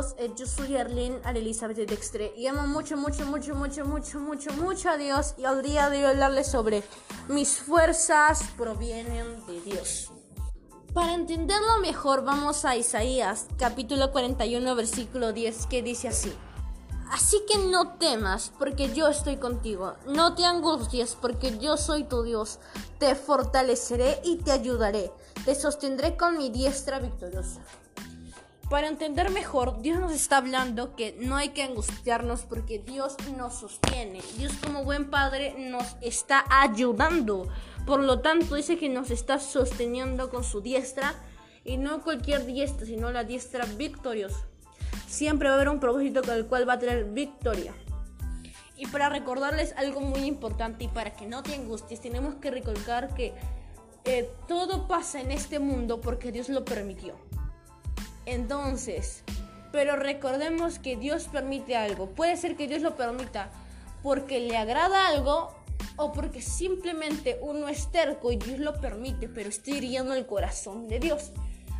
todos, eh, yo soy Arlene Elizabeth Dextre y amo mucho, mucho, mucho, mucho, mucho, mucho, mucho a Dios y al día de hoy hablarles sobre mis fuerzas provienen de Dios. Para entenderlo mejor vamos a Isaías capítulo 41 versículo 10 que dice así. Así que no temas, porque yo estoy contigo. No te angusties, porque yo soy tu Dios. Te fortaleceré y te ayudaré. Te sostendré con mi diestra victoriosa. Para entender mejor, Dios nos está hablando que no hay que angustiarnos porque Dios nos sostiene. Dios como buen padre nos está ayudando. Por lo tanto, dice que nos está sosteniendo con su diestra y no cualquier diestra, sino la diestra victoriosa. Siempre va a haber un propósito con el cual va a tener victoria. Y para recordarles algo muy importante y para que no te angusties, tenemos que recordar que eh, todo pasa en este mundo porque Dios lo permitió. Entonces, pero recordemos que Dios permite algo. Puede ser que Dios lo permita porque le agrada algo o porque simplemente uno es terco y Dios lo permite, pero está hiriendo el corazón de Dios.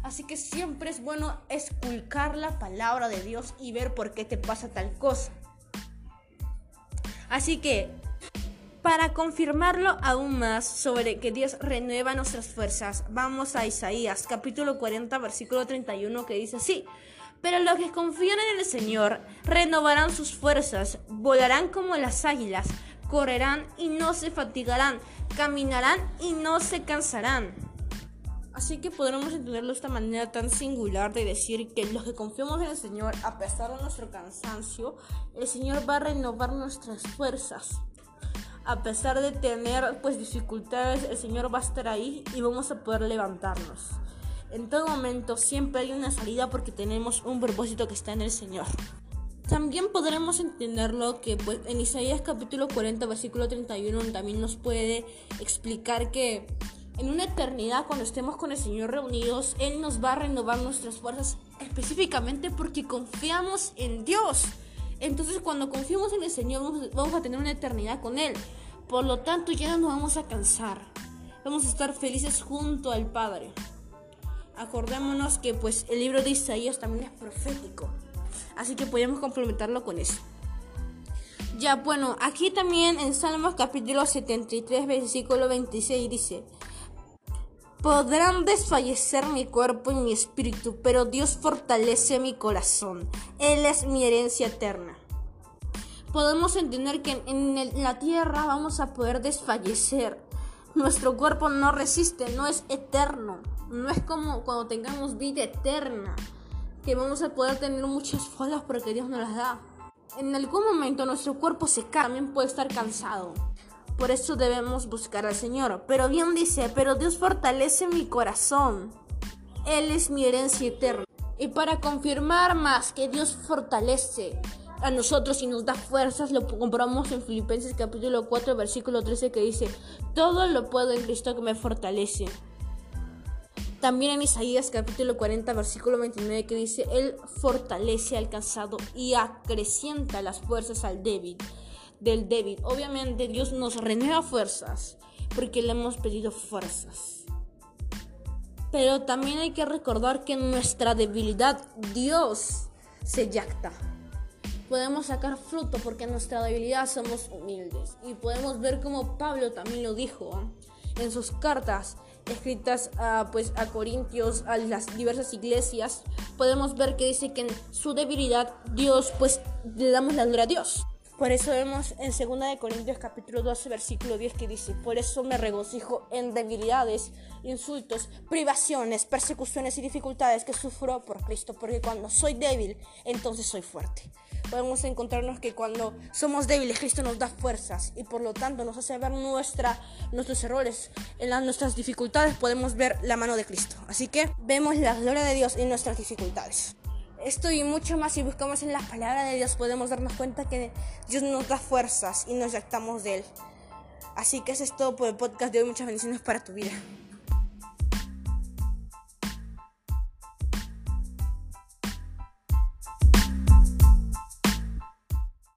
Así que siempre es bueno esculcar la palabra de Dios y ver por qué te pasa tal cosa. Así que, para confirmarlo aún más sobre que Dios renueva nuestras fuerzas, vamos a Isaías capítulo 40 versículo 31 que dice así. Pero los que confían en el Señor renovarán sus fuerzas, volarán como las águilas, correrán y no se fatigarán, caminarán y no se cansarán. Así que podremos entenderlo de esta manera tan singular de decir que los que confiamos en el Señor, a pesar de nuestro cansancio, el Señor va a renovar nuestras fuerzas. A pesar de tener pues dificultades, el Señor va a estar ahí y vamos a poder levantarnos. En todo momento siempre hay una salida porque tenemos un propósito que está en el Señor. También podremos entenderlo que pues, en Isaías capítulo 40 versículo 31 también nos puede explicar que en una eternidad, cuando estemos con el Señor reunidos, Él nos va a renovar nuestras fuerzas específicamente porque confiamos en Dios. Entonces, cuando confiamos en el Señor, vamos a tener una eternidad con Él. Por lo tanto, ya no nos vamos a cansar. Vamos a estar felices junto al Padre. Acordémonos que pues el libro de Isaías también es profético. Así que podemos complementarlo con eso. Ya, bueno, aquí también en Salmos capítulo 73, versículo 26 dice, Podrán desfallecer mi cuerpo y mi espíritu, pero Dios fortalece mi corazón. Él es mi herencia eterna. Podemos entender que en la tierra vamos a poder desfallecer. Nuestro cuerpo no resiste, no es eterno. No es como cuando tengamos vida eterna, que vamos a poder tener muchas fallas porque Dios nos las da. En algún momento nuestro cuerpo se cae, también puede estar cansado. Por eso debemos buscar al Señor. Pero bien dice, pero Dios fortalece mi corazón. Él es mi herencia eterna. Y para confirmar más que Dios fortalece a nosotros y nos da fuerzas, lo compramos en Filipenses capítulo 4, versículo 13 que dice, todo lo puedo en Cristo que me fortalece. También en Isaías capítulo 40, versículo 29 que dice, Él fortalece al cansado y acrecienta las fuerzas al débil del débil. Obviamente Dios nos renueva fuerzas porque le hemos pedido fuerzas. Pero también hay que recordar que en nuestra debilidad Dios se yacta. Podemos sacar fruto porque en nuestra debilidad somos humildes. Y podemos ver como Pablo también lo dijo en sus cartas escritas a, pues, a Corintios, a las diversas iglesias. Podemos ver que dice que en su debilidad Dios, pues le damos la gloria a Dios. Por eso vemos en 2 Corintios capítulo 12 versículo 10 que dice, por eso me regocijo en debilidades, insultos, privaciones, persecuciones y dificultades que sufro por Cristo, porque cuando soy débil, entonces soy fuerte. Podemos encontrarnos que cuando somos débiles, Cristo nos da fuerzas y por lo tanto nos hace ver nuestra, nuestros errores. En las, nuestras dificultades podemos ver la mano de Cristo. Así que vemos la gloria de Dios en nuestras dificultades. Esto y mucho más, si buscamos en la palabra de Dios, podemos darnos cuenta que Dios nos da fuerzas y nos jactamos de Él. Así que eso es todo por el podcast de hoy. Muchas bendiciones para tu vida.